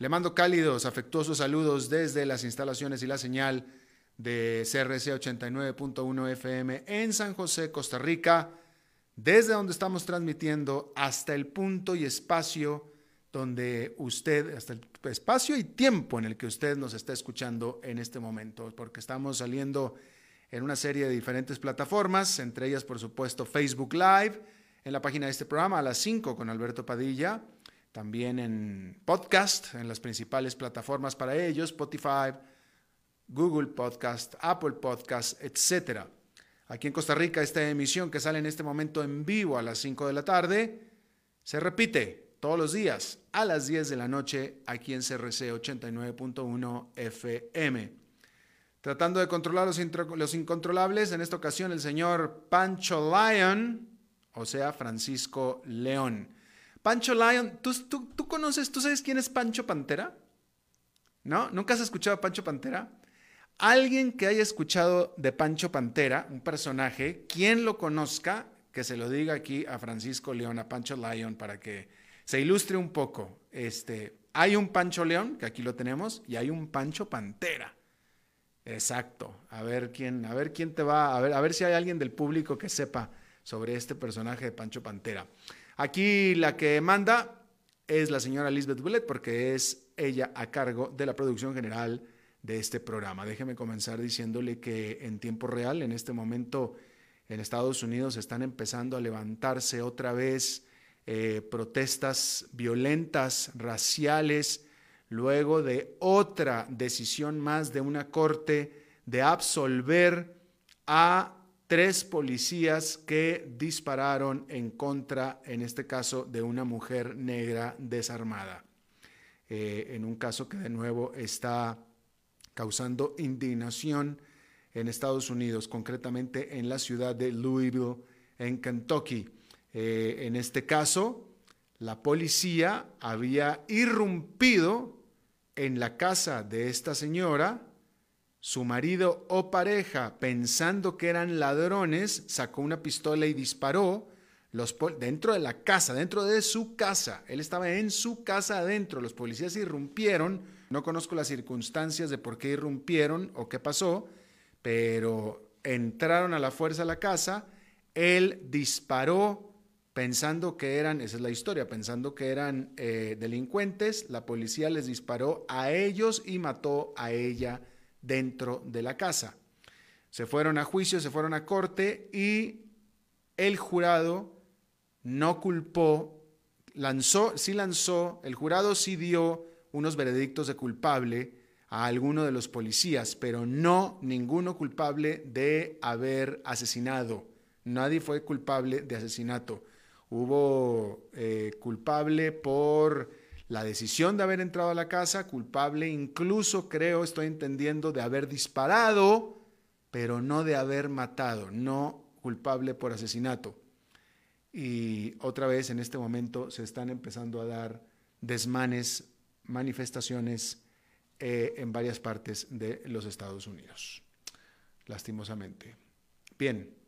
Le mando cálidos, afectuosos saludos desde las instalaciones y la señal de CRC 89.1 FM en San José, Costa Rica, desde donde estamos transmitiendo hasta el punto y espacio donde usted, hasta el espacio y tiempo en el que usted nos está escuchando en este momento, porque estamos saliendo en una serie de diferentes plataformas, entre ellas, por supuesto, Facebook Live, en la página de este programa a las 5 con Alberto Padilla, también en podcast, en las principales plataformas para ellos, Spotify, Google Podcast, Apple Podcast, etc. Aquí en Costa Rica, esta emisión que sale en este momento en vivo a las 5 de la tarde, se repite todos los días a las 10 de la noche aquí en CRC 89.1 FM. Tratando de controlar los, incontrolables, en esta ocasión el señor Pancho Lyon, o sea, Francisco León. Pancho Lyon, ¿tú, tú, conoces, tú sabes quién es Pancho Pantera? ¿No? ¿Nunca has escuchado a Pancho Pantera? Alguien que haya escuchado de Pancho Pantera, un personaje, quien lo conozca, que se lo diga aquí a Francisco León, a Pancho Lyon, para que se ilustre un poco. Este, hay un Pancho León, que aquí lo tenemos, y hay un Pancho Pantera. Exacto. A ver quién, a ver quién te va, a ver, a ver si hay alguien del público que sepa sobre este personaje de Pancho Pantera. Aquí la que manda es la señora Lisbeth Bullet porque es ella a cargo de la producción general de este programa. Déjeme comenzar diciéndole que en tiempo real, en este momento en Estados Unidos están empezando a levantarse otra vez eh, protestas violentas, raciales, luego de otra decisión más de una corte de absolver a tres policías que dispararon en contra, en este caso, de una mujer negra desarmada. Eh, en un caso que de nuevo está causando indignación en Estados Unidos, concretamente en la ciudad de Louisville, en Kentucky. Eh, en este caso, la policía había irrumpido en la casa de esta señora, su marido o pareja, pensando que eran ladrones, sacó una pistola y disparó los dentro de la casa, dentro de su casa. Él estaba en su casa adentro. Los policías irrumpieron. No conozco las circunstancias de por qué irrumpieron o qué pasó, pero entraron a la fuerza a la casa. Él disparó pensando que eran, esa es la historia, pensando que eran eh, delincuentes, la policía les disparó a ellos y mató a ella dentro de la casa. Se fueron a juicio, se fueron a corte y el jurado no culpó, lanzó, sí lanzó, el jurado sí dio unos veredictos de culpable a alguno de los policías, pero no ninguno culpable de haber asesinado. Nadie fue culpable de asesinato hubo eh, culpable por la decisión de haber entrado a la casa, culpable incluso, creo, estoy entendiendo, de haber disparado, pero no de haber matado, no culpable por asesinato. Y otra vez en este momento se están empezando a dar desmanes, manifestaciones eh, en varias partes de los Estados Unidos, lastimosamente. Bien,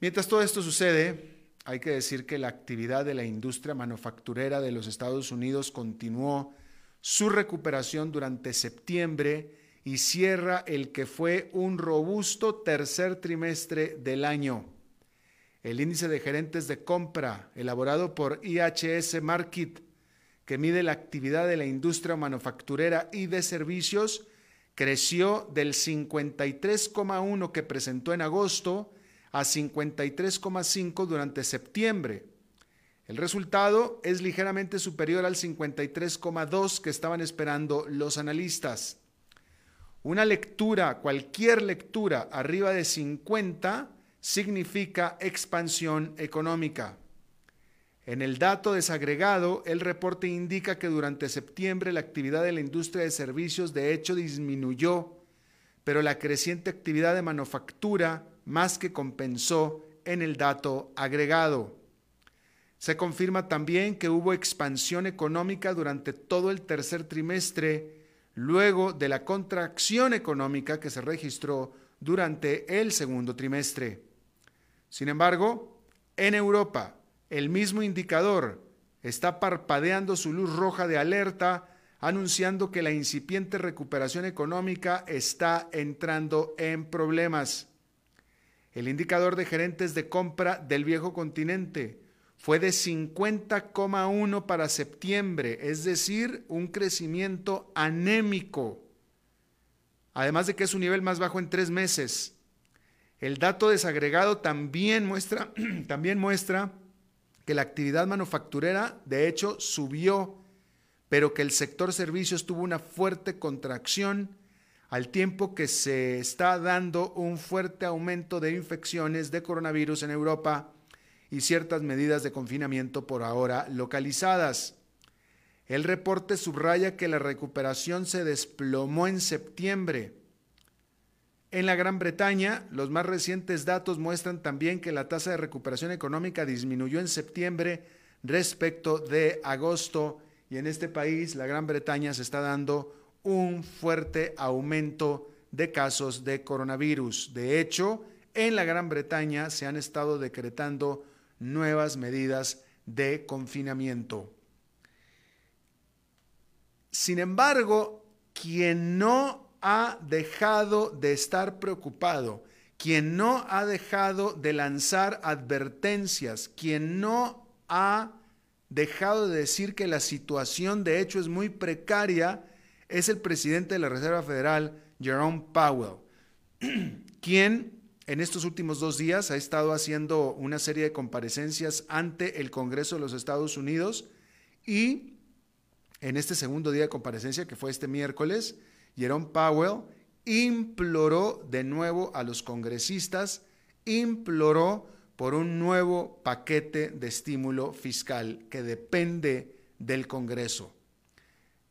Mientras todo esto sucede, hay que decir que la actividad de la industria manufacturera de los Estados Unidos continuó su recuperación durante septiembre y cierra el que fue un robusto tercer trimestre del año. El índice de gerentes de compra elaborado por IHS Market, que mide la actividad de la industria manufacturera y de servicios, creció del 53,1 que presentó en agosto a 53,5 durante septiembre. El resultado es ligeramente superior al 53,2 que estaban esperando los analistas. Una lectura, cualquier lectura arriba de 50 significa expansión económica. En el dato desagregado, el reporte indica que durante septiembre la actividad de la industria de servicios de hecho disminuyó, pero la creciente actividad de manufactura más que compensó en el dato agregado. Se confirma también que hubo expansión económica durante todo el tercer trimestre, luego de la contracción económica que se registró durante el segundo trimestre. Sin embargo, en Europa, el mismo indicador está parpadeando su luz roja de alerta, anunciando que la incipiente recuperación económica está entrando en problemas. El indicador de gerentes de compra del viejo continente fue de 50,1 para septiembre, es decir, un crecimiento anémico, además de que es un nivel más bajo en tres meses. El dato desagregado también muestra, también muestra que la actividad manufacturera, de hecho, subió, pero que el sector servicios tuvo una fuerte contracción al tiempo que se está dando un fuerte aumento de infecciones de coronavirus en Europa y ciertas medidas de confinamiento por ahora localizadas. El reporte subraya que la recuperación se desplomó en septiembre. En la Gran Bretaña, los más recientes datos muestran también que la tasa de recuperación económica disminuyó en septiembre respecto de agosto y en este país, la Gran Bretaña, se está dando un fuerte aumento de casos de coronavirus. De hecho, en la Gran Bretaña se han estado decretando nuevas medidas de confinamiento. Sin embargo, quien no ha dejado de estar preocupado, quien no ha dejado de lanzar advertencias, quien no ha dejado de decir que la situación de hecho es muy precaria, es el presidente de la Reserva Federal, Jerome Powell, quien en estos últimos dos días ha estado haciendo una serie de comparecencias ante el Congreso de los Estados Unidos y en este segundo día de comparecencia, que fue este miércoles, Jerome Powell imploró de nuevo a los congresistas, imploró por un nuevo paquete de estímulo fiscal que depende del Congreso.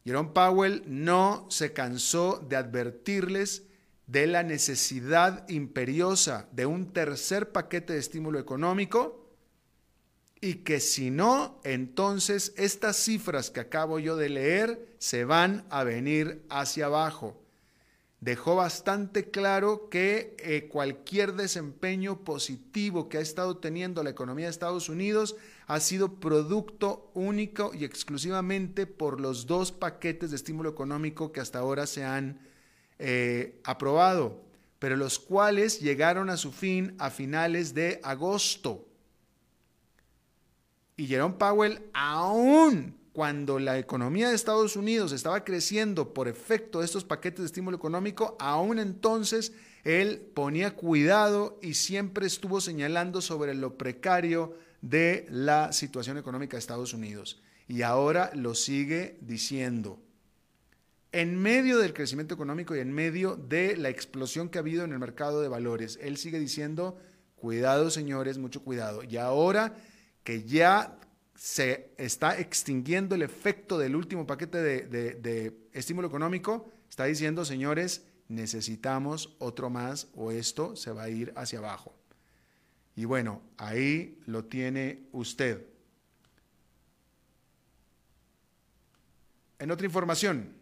Jerome Powell no se cansó de advertirles de la necesidad imperiosa de un tercer paquete de estímulo económico y que si no, entonces estas cifras que acabo yo de leer se van a venir hacia abajo. Dejó bastante claro que eh, cualquier desempeño positivo que ha estado teniendo la economía de Estados Unidos ha sido producto único y exclusivamente por los dos paquetes de estímulo económico que hasta ahora se han eh, aprobado, pero los cuales llegaron a su fin a finales de agosto. Y Jerome Powell, aún cuando la economía de Estados Unidos estaba creciendo por efecto de estos paquetes de estímulo económico, aún entonces él ponía cuidado y siempre estuvo señalando sobre lo precario de la situación económica de Estados Unidos. Y ahora lo sigue diciendo. En medio del crecimiento económico y en medio de la explosión que ha habido en el mercado de valores, él sigue diciendo, cuidado señores, mucho cuidado. Y ahora que ya se está extinguiendo el efecto del último paquete de, de estímulo económico, está diciendo, señores, necesitamos otro más o esto se va a ir hacia abajo. Y bueno, ahí lo tiene usted. En otra información,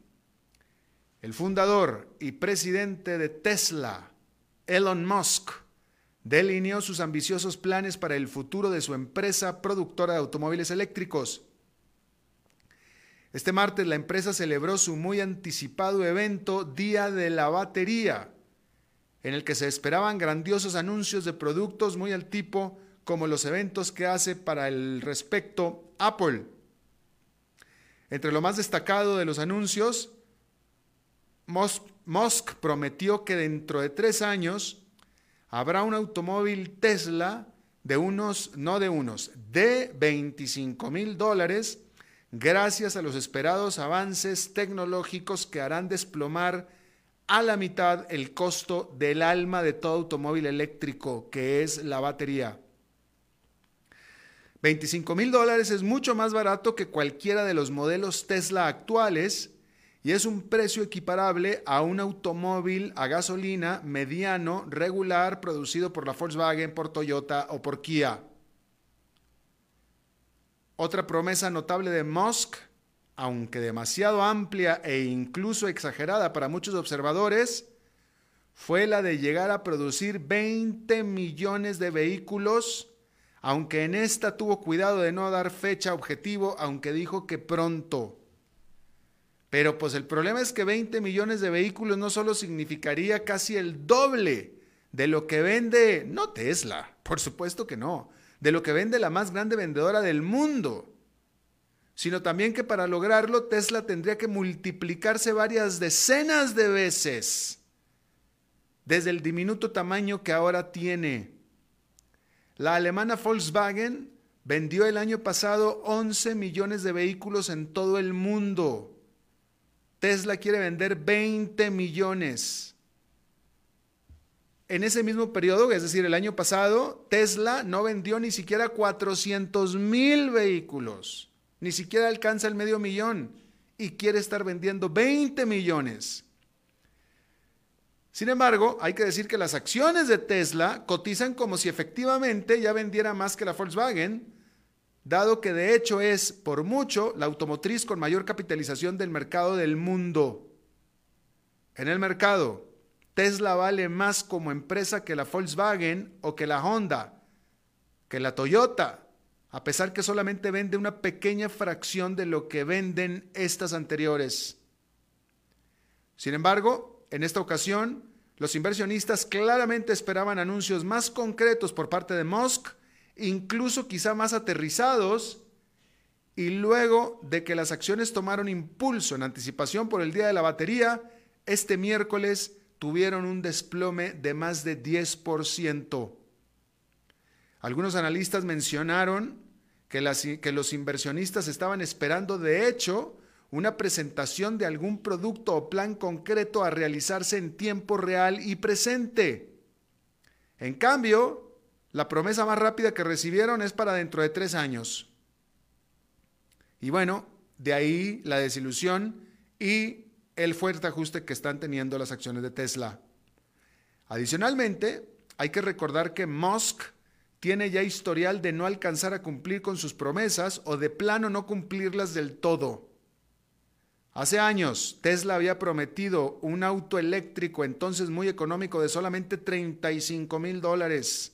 el fundador y presidente de Tesla, Elon Musk, delineó sus ambiciosos planes para el futuro de su empresa productora de automóviles eléctricos. Este martes la empresa celebró su muy anticipado evento Día de la Batería, en el que se esperaban grandiosos anuncios de productos muy al tipo como los eventos que hace para el respecto Apple. Entre lo más destacado de los anuncios, Musk, prometió que dentro de tres años habrá un automóvil Tesla de unos, no de unos, de 25 mil dólares gracias a los esperados avances tecnológicos que harán desplomar a la mitad el costo del alma de todo automóvil eléctrico, que es la batería. 25 mil dólares es mucho más barato que cualquiera de los modelos Tesla actuales y es un precio equiparable a un automóvil a gasolina mediano regular producido por la Volkswagen, por Toyota o por Kia. Otra promesa notable de Musk, aunque demasiado amplia e incluso exagerada para muchos observadores, fue la de llegar a producir 20 millones de vehículos, aunque en esta tuvo cuidado de no dar fecha objetivo, aunque dijo que pronto. Pero pues el problema es que 20 millones de vehículos no solo significaría casi el doble de lo que vende, no Tesla, por supuesto que no, de lo que vende la más grande vendedora del mundo, sino también que para lograrlo Tesla tendría que multiplicarse varias decenas de veces desde el diminuto tamaño que ahora tiene. La alemana Volkswagen vendió el año pasado 11 millones de vehículos en todo el mundo. Tesla quiere vender 20 millones. En ese mismo periodo, es decir, el año pasado, Tesla no vendió ni siquiera 400 mil vehículos, ni siquiera alcanza el medio millón y quiere estar vendiendo 20 millones. Sin embargo, hay que decir que las acciones de Tesla cotizan como si efectivamente ya vendiera más que la Volkswagen, dado que de hecho es, por mucho, la automotriz con mayor capitalización del mercado del mundo. En el mercado, Tesla vale más como empresa que la Volkswagen o que la Honda, que la Toyota, a pesar que solamente vende una pequeña fracción de lo que venden estas anteriores. Sin embargo, en esta ocasión, los inversionistas claramente esperaban anuncios más concretos por parte de Musk, incluso quizá más aterrizados, y luego de que las acciones tomaron impulso en anticipación por el Día de la Batería, este miércoles tuvieron un desplome de más de 10%. Algunos analistas mencionaron que, los inversionistas estaban esperando, de hecho, una presentación de algún producto o plan concreto a realizarse en tiempo real y presente. En cambio, la promesa más rápida que recibieron es para dentro de tres años. Y bueno, de ahí la desilusión y el fuerte ajuste que están teniendo las acciones de Tesla. Adicionalmente, hay que recordar que Musk tiene ya historial de no alcanzar a cumplir con sus promesas o de plano no cumplirlas del todo. Hace años, Tesla había prometido un auto eléctrico entonces muy económico de solamente 35 mil dólares,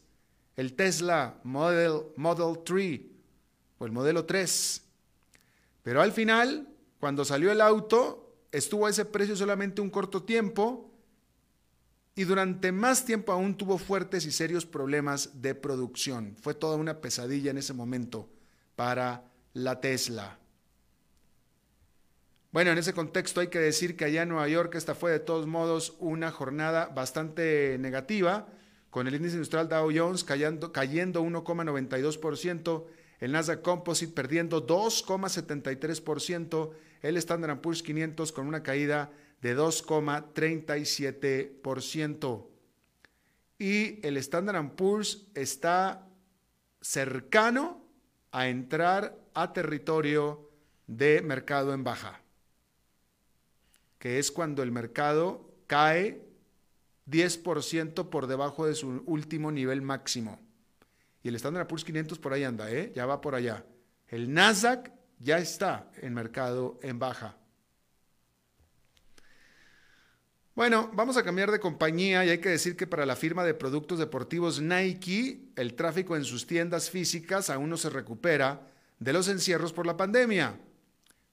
el Tesla Model, Model 3 o el modelo 3. Pero al final, cuando salió el auto, estuvo a ese precio solamente un corto tiempo y durante más tiempo aún tuvo fuertes y serios problemas de producción. Fue toda una pesadilla en ese momento para la Tesla. Bueno, en ese contexto hay que decir que allá en Nueva York esta fue de todos modos una jornada bastante negativa, con el índice industrial Dow Jones cayendo, cayendo 1,92%, el Nasdaq Composite perdiendo 2,73%, el Standard Poor's 500 con una caída de 2,37%. Y el Standard Poor's está cercano a entrar a territorio de mercado en baja, que es cuando el mercado cae 10% por debajo de su último nivel máximo. Y el Standard Poor's 500 por ahí anda, ¿eh? ya va por allá. El Nasdaq ya está en mercado en baja. Bueno, vamos a cambiar de compañía y hay que decir que para la firma de productos deportivos Nike, el tráfico en sus tiendas físicas aún no se recupera de los encierros por la pandemia,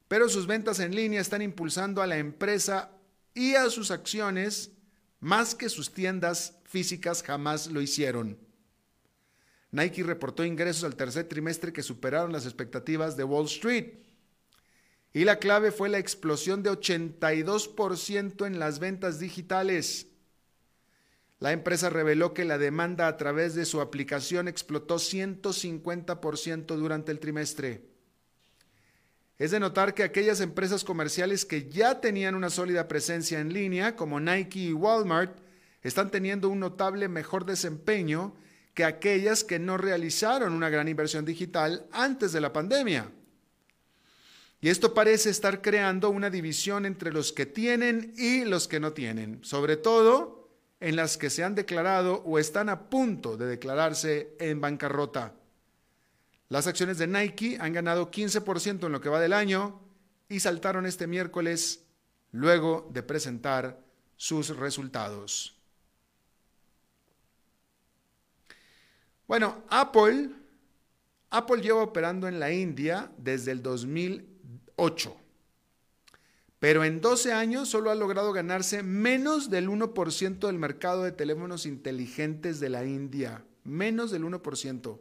pero sus ventas en línea están impulsando a la empresa y a sus acciones más que sus tiendas físicas jamás lo hicieron. Nike reportó ingresos al tercer trimestre que superaron las expectativas de Wall Street. Y la clave fue la explosión de 82% en las ventas digitales. La empresa reveló que la demanda a través de su aplicación explotó 150% durante el trimestre. Es de notar que aquellas empresas comerciales que ya tenían una sólida presencia en línea, como Nike y Walmart, están teniendo un notable mejor desempeño que aquellas que no realizaron una gran inversión digital antes de la pandemia. Y esto parece estar creando una división entre los que tienen y los que no tienen, sobre todo en las que se han declarado o están a punto de declararse en bancarrota. Las acciones de Nike han ganado 15% en lo que va del año y saltaron este miércoles luego de presentar sus resultados. Bueno, Apple, Apple lleva operando en la India desde el 2008, pero en 12 años solo ha logrado ganarse menos del 1% del mercado de teléfonos inteligentes de la India, menos del 1%.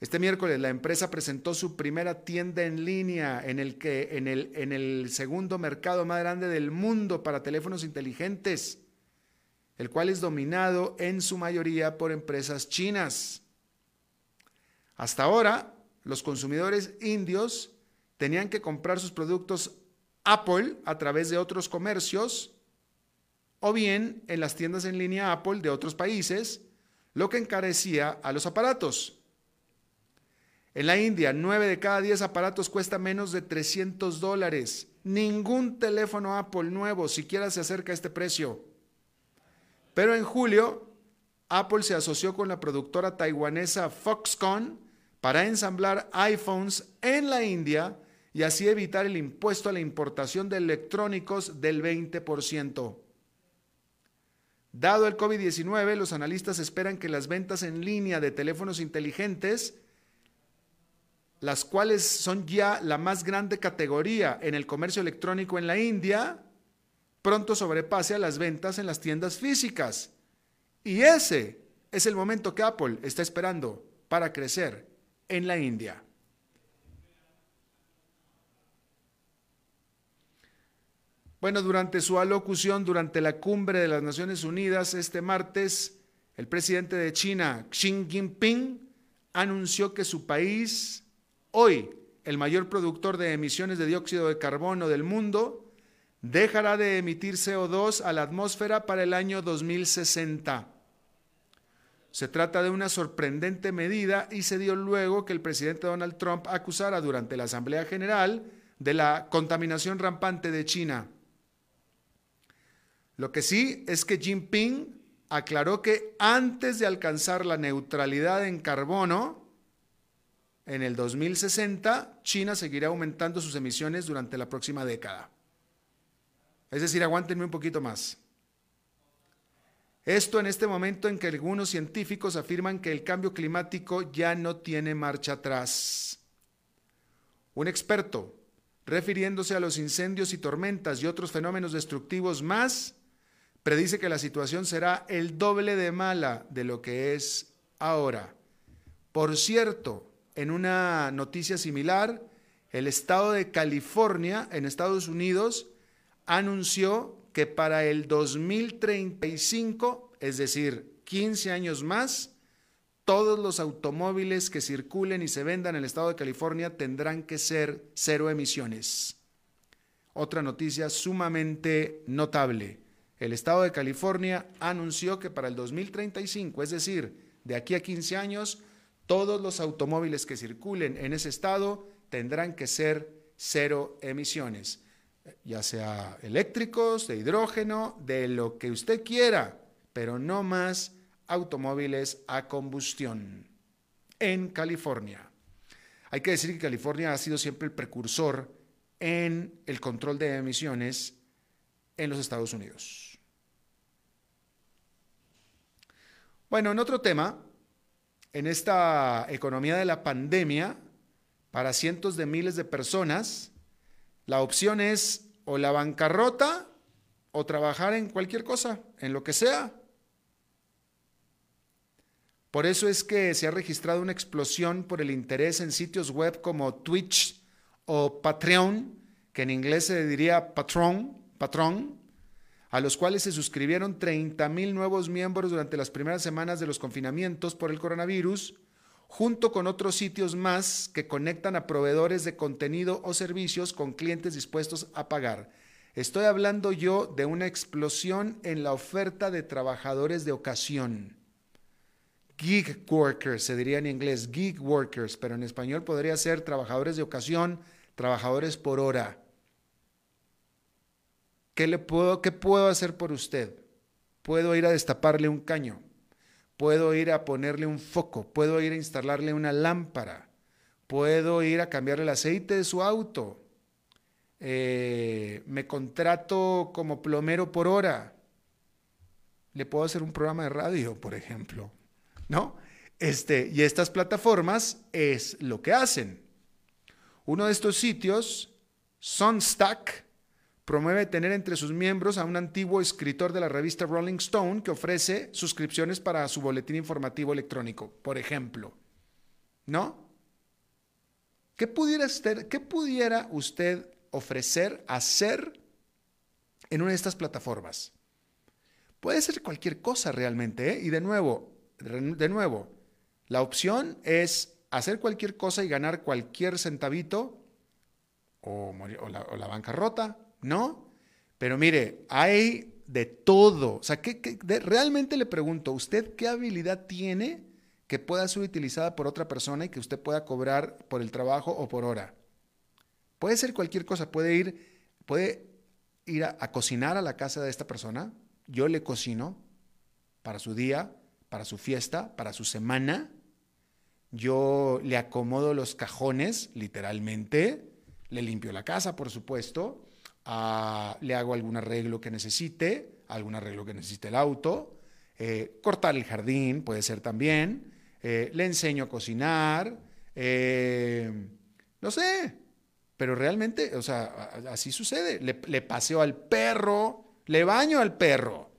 Este miércoles la empresa presentó su primera tienda en línea en el, que, en, el, en el segundo mercado más grande del mundo para teléfonos inteligentes, el cual es dominado en su mayoría por empresas chinas. Hasta ahora, los consumidores indios tenían que comprar sus productos Apple a través de otros comercios o bien en las tiendas en línea Apple de otros países, lo que encarecía a los aparatos. En la India, 9 de cada 10 aparatos cuesta menos de 300 dólares. Ningún teléfono Apple nuevo siquiera se acerca a este precio. Pero en julio, Apple se asoció con la productora taiwanesa Foxconn para ensamblar iPhones en la India y así evitar el impuesto a la importación de electrónicos del 20%. Dado el COVID-19, los analistas esperan que las ventas en línea de teléfonos inteligentes las cuales son ya la más grande categoría en el comercio electrónico en la India, pronto sobrepase a las ventas en las tiendas físicas. Y ese es el momento que Apple está esperando para crecer en la India. Bueno, durante su alocución durante la cumbre de las Naciones Unidas este martes, el presidente de China, Xi Jinping, anunció que su país hoy el mayor productor de emisiones de dióxido de carbono del mundo, dejará de emitir CO2 a la atmósfera para el año 2060. Se trata de una sorprendente medida y se dio luego que el presidente Donald Trump acusara durante la Asamblea General de la contaminación rampante de China. Lo que sí es que Jinping aclaró que antes de alcanzar la neutralidad en carbono, en el 2060, China seguirá aumentando sus emisiones durante la próxima década. Es decir, aguántenme un poquito más. Esto en este momento en que algunos científicos afirman que el cambio climático ya no tiene marcha atrás. Un experto, refiriéndose a los incendios y tormentas y otros fenómenos destructivos más, predice que la situación será el doble de mala de lo que es ahora. Por cierto, en una noticia similar, el estado de California en Estados Unidos anunció que para el 2035, es decir, 15 años más, todos los automóviles que circulen y se vendan en el estado de California tendrán que ser cero emisiones. Otra noticia sumamente notable. El estado de California anunció que para el 2035, es decir, de aquí a 15 años, todos los automóviles que circulen en ese estado tendrán que ser cero emisiones, ya sea eléctricos, de hidrógeno, de lo que usted quiera, pero no más automóviles a combustión en California. Hay que decir que California ha sido siempre el precursor en el control de emisiones en los Estados Unidos. Bueno, en otro tema, en esta economía de la pandemia para cientos de miles de personas, la opción es o la bancarrota o trabajar en cualquier cosa, en lo que sea. Por eso es que se ha registrado una explosión por el interés en sitios web como Twitch o Patreon, que en inglés se diría patrón, patrón, a los cuales se suscribieron 30 mil nuevos miembros durante las primeras semanas de los confinamientos por el coronavirus, junto con otros sitios más que conectan a proveedores de contenido o servicios con clientes dispuestos a pagar. Estoy hablando yo de una explosión en la oferta de trabajadores de ocasión. Gig workers, se diría en inglés, gig workers, pero en español podría ser trabajadores de ocasión, trabajadores por hora. ¿Qué, le puedo, ¿Qué puedo hacer por usted? Puedo ir a destaparle un caño, puedo ir a ponerle un foco, puedo ir a instalarle una lámpara, puedo ir a cambiarle el aceite de su auto, eh, me contrato como plomero por hora, le puedo hacer un programa de radio, por ejemplo, ¿no? Este, y estas plataformas es lo que hacen. Uno de estos sitios, Sunstack, promueve tener entre sus miembros a un antiguo escritor de la revista Rolling Stone que ofrece suscripciones para su boletín informativo electrónico, por ejemplo. ¿No? ¿Qué pudiera, usted, qué pudiera usted ofrecer, hacer en una de estas plataformas? Puede ser cualquier cosa realmente, ¿eh? Y de nuevo, de nuevo, la opción es hacer cualquier cosa y ganar cualquier centavito o, la, bancarrota, ¿no? Pero mire, hay de todo. O sea, ¿qué, realmente le pregunto, ¿usted qué habilidad tiene que pueda ser utilizada por otra persona y que usted pueda cobrar por el trabajo o por hora? Puede ser cualquier cosa, puede ir, puede ir a cocinar a la casa de esta persona. Yo le cocino para su día, para su fiesta, para su semana yo le acomodo los cajones, literalmente, le limpio la casa, por supuesto, le hago algún arreglo que necesite, algún arreglo que necesite el auto, eh, cortar el jardín puede ser también, eh, le enseño a cocinar, eh, no sé, pero realmente, o sea, así sucede, le, le paseo al perro, le baño al perro.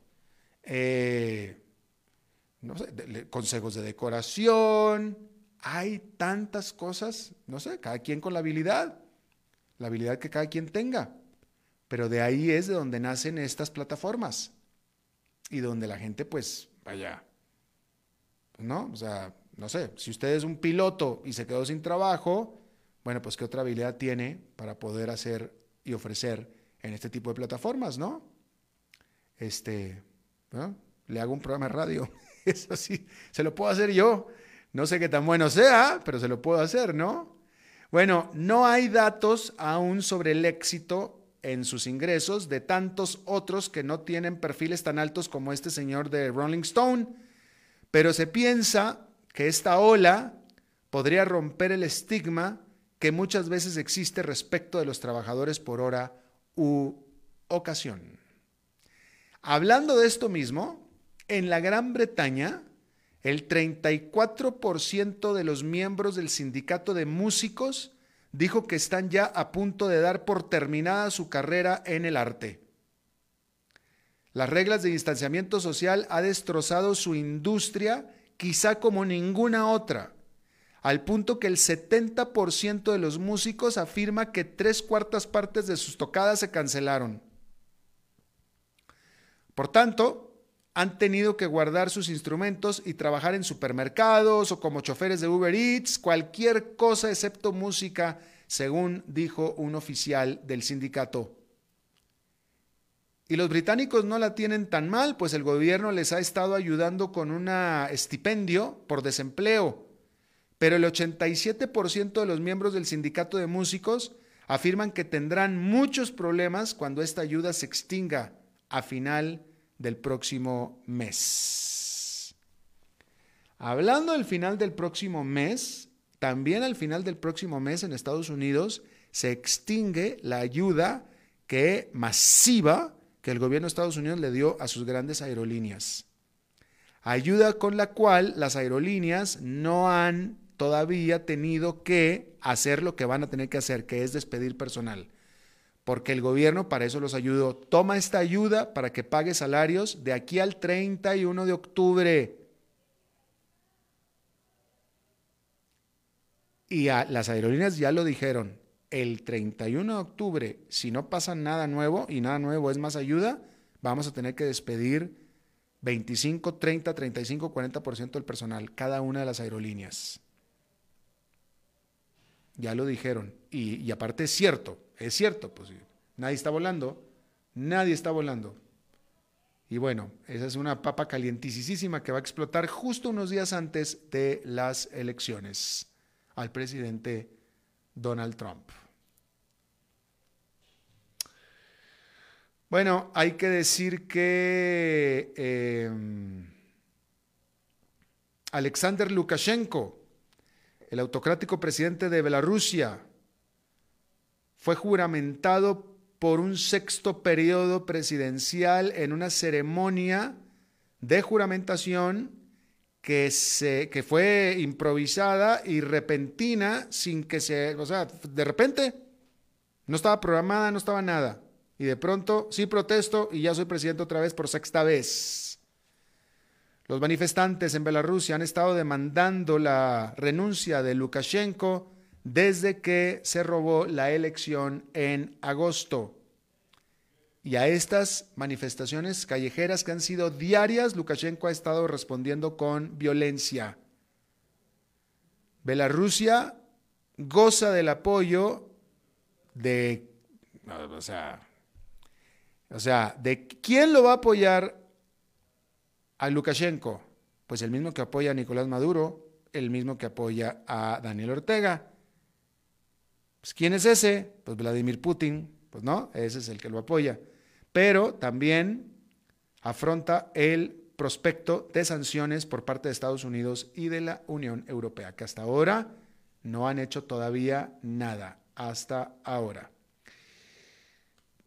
No sé, consejos de decoración, hay tantas cosas, no sé, cada quien con la habilidad, la habilidad que cada quien tenga. Pero de ahí es de donde nacen estas plataformas y donde la gente pues vaya, ¿no? O sea, no sé, si usted es un piloto y se quedó sin trabajo, bueno, pues qué otra habilidad tiene para poder hacer y ofrecer en este tipo de plataformas, ¿no? Este, ¿no? Le hago un programa de radio, eso sí, se lo puedo hacer yo. No sé qué tan bueno sea, pero se lo puedo hacer, ¿no? Bueno, no hay datos aún sobre el éxito en sus ingresos de tantos otros que no tienen perfiles tan altos como este señor de Rolling Stone, pero se piensa que esta ola podría romper el estigma que muchas veces existe respecto de los trabajadores por hora u ocasión. Hablando de esto mismo, en la Gran Bretaña, el 34% de los miembros del sindicato de músicos dijo que están ya a punto de dar por terminada su carrera en el arte. Las reglas de distanciamiento social ha destrozado su industria quizá como ninguna otra, al punto que el 70% de los músicos afirma que tres cuartas partes de sus tocadas se cancelaron. Por tanto, han tenido que guardar sus instrumentos y trabajar en supermercados o como choferes de Uber Eats, cualquier cosa excepto música, según dijo un oficial del sindicato. Y los británicos no la tienen tan mal, pues el gobierno les ha estado ayudando con un estipendio por desempleo. Pero el 87% de los miembros del sindicato de músicos afirman que tendrán muchos problemas cuando esta ayuda se extinga a final de del próximo mes. Hablando del final del próximo mes, también al final del próximo mes en Estados Unidos se extingue la ayuda que masiva que el gobierno de Estados Unidos le dio a sus grandes aerolíneas. Ayuda con la cual las aerolíneas no han todavía tenido que hacer lo que van a tener que hacer, que es despedir personal porque el gobierno para eso los ayudó. Toma esta ayuda para que pague salarios de aquí al 31 de octubre. Y a, las aerolíneas ya lo dijeron, el 31 de octubre, si no pasa nada nuevo y nada nuevo es más ayuda, vamos a tener que despedir 25, 30, 35, 40% del personal, cada una de las aerolíneas. Ya lo dijeron. Y, aparte es cierto, es cierto, pues nadie está volando, nadie está volando. Y bueno, esa es una papa calientísima que va a explotar justo unos días antes de las elecciones al presidente Donald Trump. Bueno, hay que decir que em, Alexander Lukashenko, el autocrático presidente de Bielorrusia, fue juramentado por un sexto periodo presidencial en una ceremonia de juramentación que, se, que fue improvisada y repentina sin que se, o sea, de repente no estaba programada, no estaba nada. Y de pronto, sí protesto y ya soy presidente otra vez por sexta vez. Los manifestantes en Bielorrusia han estado demandando la renuncia de Lukashenko desde que se robó la elección en agosto. Y a estas manifestaciones callejeras que han sido diarias, Lukashenko ha estado respondiendo con violencia. Bielorrusia goza del apoyo de, o sea, o sea, ¿de quién lo va a apoyar a Lukashenko? Pues el mismo que apoya a Nicolás Maduro, el mismo que apoya a Daniel Ortega. Pues, ¿Quién es ese? Pues Vladimir Putin, pues no, ese es el que lo apoya pero también afronta el prospecto de sanciones por parte de Estados Unidos y de la Unión Europea, que hasta ahora no han hecho todavía nada, hasta ahora.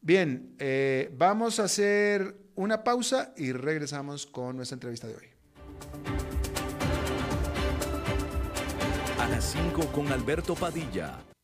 Bien, eh, vamos a hacer una pausa y regresamos con nuestra entrevista de hoy. A las 5 con Alberto Padilla,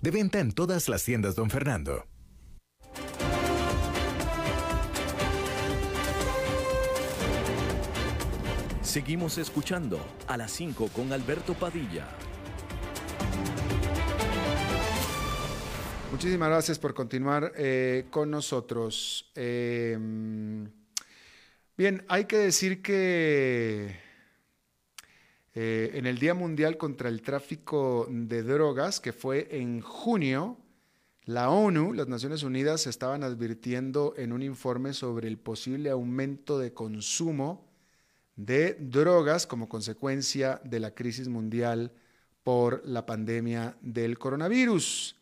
De venta en todas las tiendas, don Fernando. Seguimos escuchando a las 5 con Alberto Padilla. Muchísimas gracias por continuar eh, con nosotros. Eh, bien, hay que decir que eh, en el Día Mundial contra el Tráfico de Drogas, que fue en junio, la ONU, las Naciones Unidas, estaban advirtiendo en un informe sobre el posible aumento de consumo de drogas como consecuencia de la crisis mundial por la pandemia del coronavirus.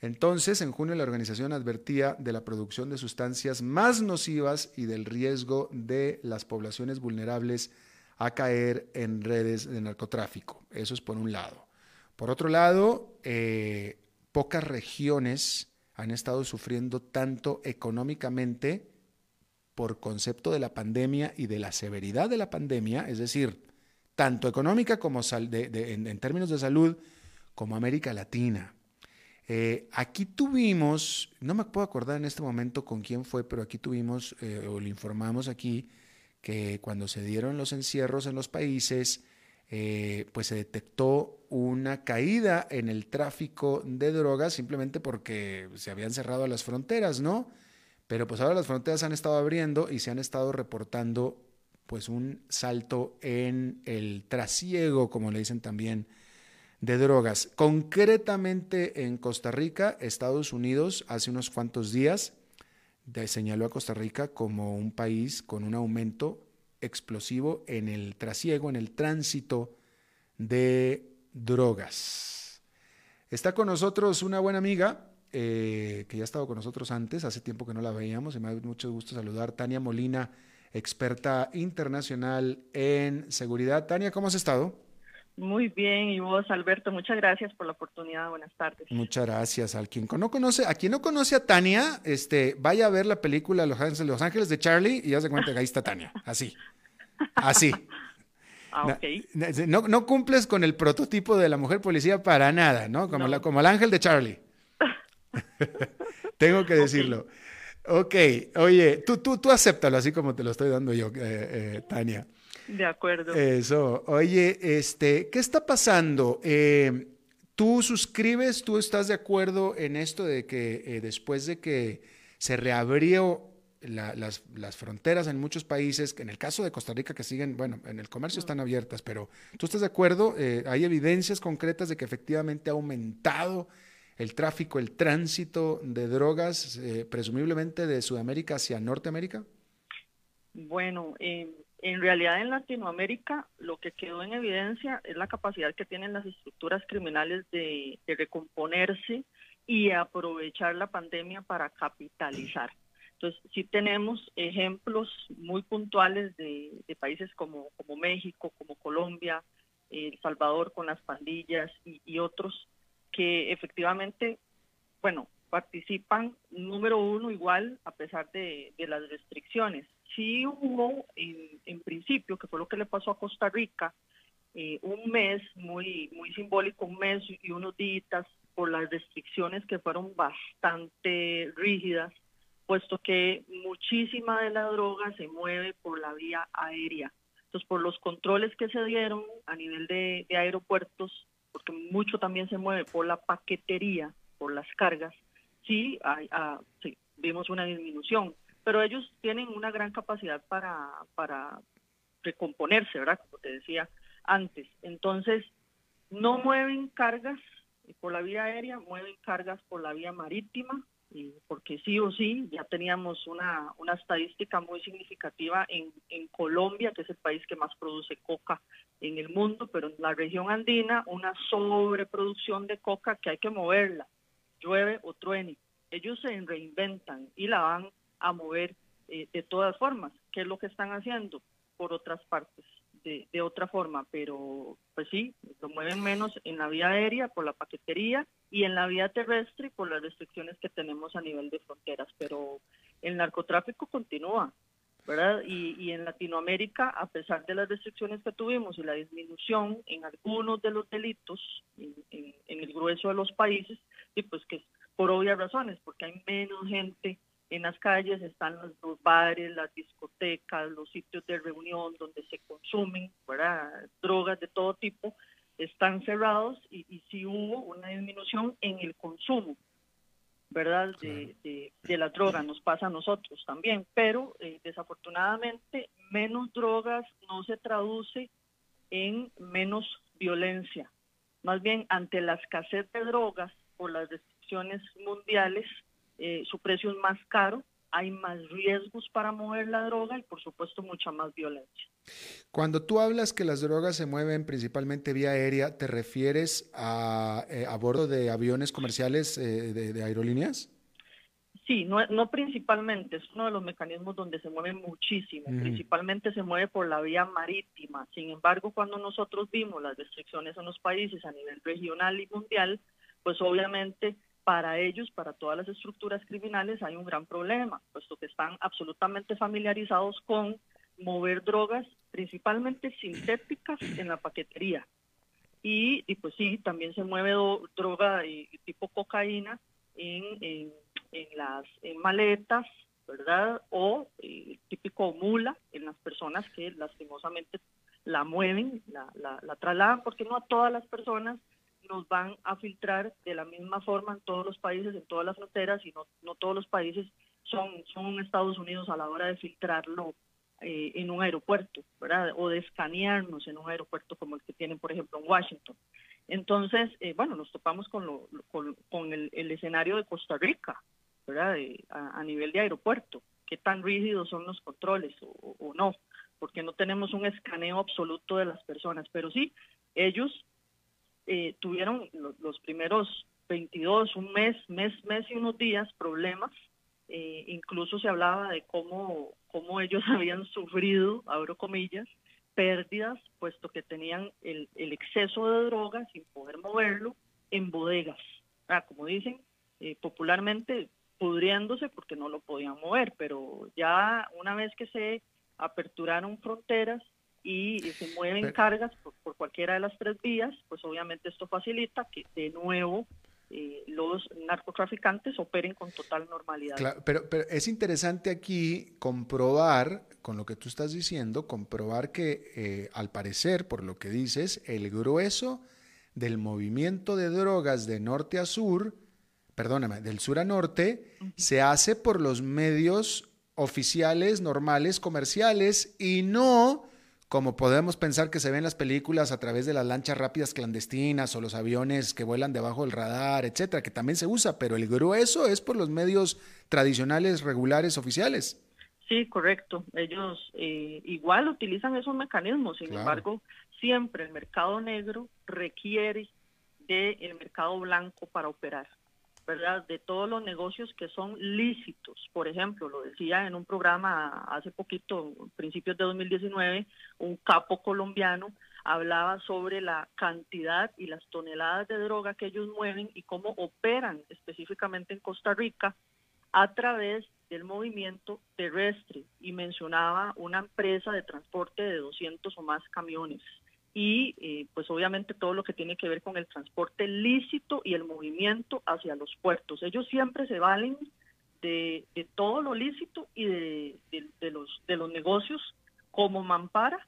Entonces, en junio la organización advertía de la producción de sustancias más nocivas y del riesgo de las poblaciones vulnerables a caer en redes de narcotráfico. Eso es por un lado. Por otro lado, eh, pocas regiones han estado sufriendo tanto económicamente por concepto de la pandemia y de la severidad de la pandemia, es decir, tanto económica como en, términos de salud, como América Latina. Eh, aquí tuvimos, no me puedo acordar en este momento con quién fue, pero aquí tuvimos, eh, o le informamos aquí, que cuando se dieron los encierros en los países, eh, pues se detectó una caída en el tráfico de drogas simplemente porque se habían cerrado las fronteras, ¿no? Pero pues ahora las fronteras han estado abriendo y se han estado reportando pues un salto en el trasiego, como le dicen también, de drogas. Concretamente en Costa Rica, Estados Unidos hace unos cuantos días señaló a Costa Rica como un país con un aumento explosivo en el trasiego, en el tránsito de drogas. Está con nosotros una buena amiga eh, que ya ha estado con nosotros antes, hace tiempo que no la veíamos, y me da mucho gusto saludar, Tania Molina, experta internacional en seguridad. Tania, ¿cómo has estado? Muy bien, y vos, Alberto, muchas gracias por la oportunidad. Buenas tardes. Muchas gracias. Al quien no conoce, a quien no conoce a Tania, este, vaya a ver la película Los Ángeles, Los Ángeles de Charlie y ya se cuenta que ahí está Tania. Así. Así. Ah, no, no, cumples con el prototipo de la mujer policía para nada, ¿no? Como, La, como el ángel de Charlie. Tengo que decirlo. Ok, oye, tú, tú, tú acéptalo así como te lo estoy dando yo, eh, eh, Tania. De acuerdo. Eso. Oye, este, ¿qué está pasando? Eh, ¿Tú suscribes, tú estás de acuerdo en esto de que después de que se reabrió las, las, fronteras en muchos países, en el caso de Costa Rica que siguen, bueno, en el comercio están abiertas, pero ¿tú estás de acuerdo? ¿Hay evidencias concretas de que efectivamente ha aumentado el tráfico, el tránsito de drogas, eh, presumiblemente de Sudamérica hacia Norteamérica? Bueno, en realidad en Latinoamérica lo que quedó en evidencia es la capacidad que tienen las estructuras criminales de, recomponerse y aprovechar la pandemia para capitalizar. Entonces, sí tenemos ejemplos muy puntuales de, países como, México, como Colombia, El Salvador con las pandillas y otros que efectivamente, bueno, participan número uno igual a pesar de, las restricciones. Sí hubo en, principio, que fue lo que le pasó a Costa Rica, eh, un mes muy, muy simbólico, un mes y unos días por las restricciones que fueron bastante rígidas, puesto que muchísima de la droga se mueve por la vía aérea. Entonces, por los controles que se dieron a nivel de aeropuertos, porque mucho también se mueve por la paquetería, por las cargas, sí, hay, ah, sí vimos una disminución, pero ellos tienen una gran capacidad para, para recomponerse, ¿verdad? Como te decía antes. Entonces, no mueven cargas por la vía aérea, mueven cargas por la vía marítima, porque sí o sí ya teníamos una, una estadística muy significativa en, en, Colombia, que es el país que más produce coca en el mundo, pero en la región andina una sobreproducción de coca que hay que moverla, llueve o truene. Ellos se reinventan y la van a mover eh, de todas formas. ¿Qué es lo que están haciendo por otras partes? De, de otra forma, pero pues sí, lo mueven menos en la vía aérea por la paquetería y en la vía terrestre por las restricciones que tenemos a nivel de fronteras, pero el narcotráfico continúa, ¿verdad? Y, en Latinoamérica, a pesar de las restricciones que tuvimos y la disminución en algunos de los delitos en, el grueso de los países, y pues que por obvias razones, porque hay menos gente en las calles, están los, bares, las discotecas, los sitios de reunión donde se consumen, ¿verdad? Drogas de todo tipo, están cerrados y, y sí hubo una disminución en el consumo, ¿verdad? De, de, la droga, nos pasa a nosotros también, pero eh, desafortunadamente menos drogas no se traduce en menos violencia. Más bien, ante la escasez de drogas por las restricciones mundiales, eh, su precio es más caro, hay más riesgos para mover la droga y por supuesto mucha más violencia. Cuando tú hablas que las drogas se mueven principalmente vía aérea, ¿te refieres a, eh, a bordo de aviones comerciales eh, de, aerolíneas? Sí, no, no, principalmente, es uno de los mecanismos donde se mueve muchísimo, principalmente se mueve por la vía marítima. Sin embargo, cuando nosotros vimos las restricciones en los países a nivel regional y mundial, pues obviamente para ellos, para todas las estructuras criminales, hay un gran problema, puesto que están absolutamente familiarizados con mover drogas, principalmente sintéticas, en la paquetería. Y, y pues sí, también se mueve droga tipo cocaína en, en, las maletas, ¿verdad? O eh, típico mula en las personas que lastimosamente la mueven, la, la, la trasladan, porque no a todas las personas nos van a filtrar de la misma forma en todos los países, en todas las fronteras, y no, no todos los países son, son Estados Unidos a la hora de filtrarlo eh, en un aeropuerto, ¿verdad? O de escanearnos en un aeropuerto como el que tienen, por ejemplo, en Washington. Entonces, eh, bueno, nos topamos con, lo, con, el, escenario de Costa Rica, ¿verdad? a, nivel de aeropuerto. ¿Qué tan rígidos son los controles o, no? Porque no tenemos un escaneo absoluto de las personas. Pero sí, ellos eh, tuvieron los primeros 22, un mes, mes, mes y unos días problemas eh, incluso se hablaba de cómo, cómo ellos habían sufrido, abro comillas, pérdidas, puesto que tenían el, el exceso de drogas sin poder moverlo en bodegas. Ah, como dicen eh, popularmente, pudriéndose porque no lo podían mover, pero ya una vez que se aperturaron fronteras y, se mueven cargas por, por, cualquiera de las tres vías, pues obviamente esto facilita que de nuevo eh, los narcotraficantes operen con total normalidad. pero, es interesante aquí comprobar, con lo que tú estás diciendo, comprobar que eh, al parecer, por lo que dices, el grueso del movimiento de drogas de norte a sur, perdóname, del sur a norte, se hace por los medios oficiales, normales, comerciales y no como podemos pensar que se ven en las películas a través de las lanchas rápidas clandestinas o los aviones que vuelan debajo del radar, etcétera, que también se usa, pero el grueso es por los medios tradicionales, regulares, oficiales. Sí, correcto. Ellos eh, igual utilizan esos mecanismos, sin embargo, siempre el mercado negro requiere del mercado blanco para operar. ¿Verdad? De todos los negocios que son lícitos. Por ejemplo, lo decía en un programa hace poquito, principios de 2019, un capo colombiano hablaba sobre la cantidad y las toneladas de droga que ellos mueven y cómo operan específicamente en Costa Rica a través del movimiento terrestre y mencionaba una empresa de transporte de 200 o más camiones y eh, pues obviamente todo lo que tiene que ver con el transporte lícito y el movimiento hacia los puertos. Ellos siempre se valen de, todo lo lícito y de, los, de los negocios como mampara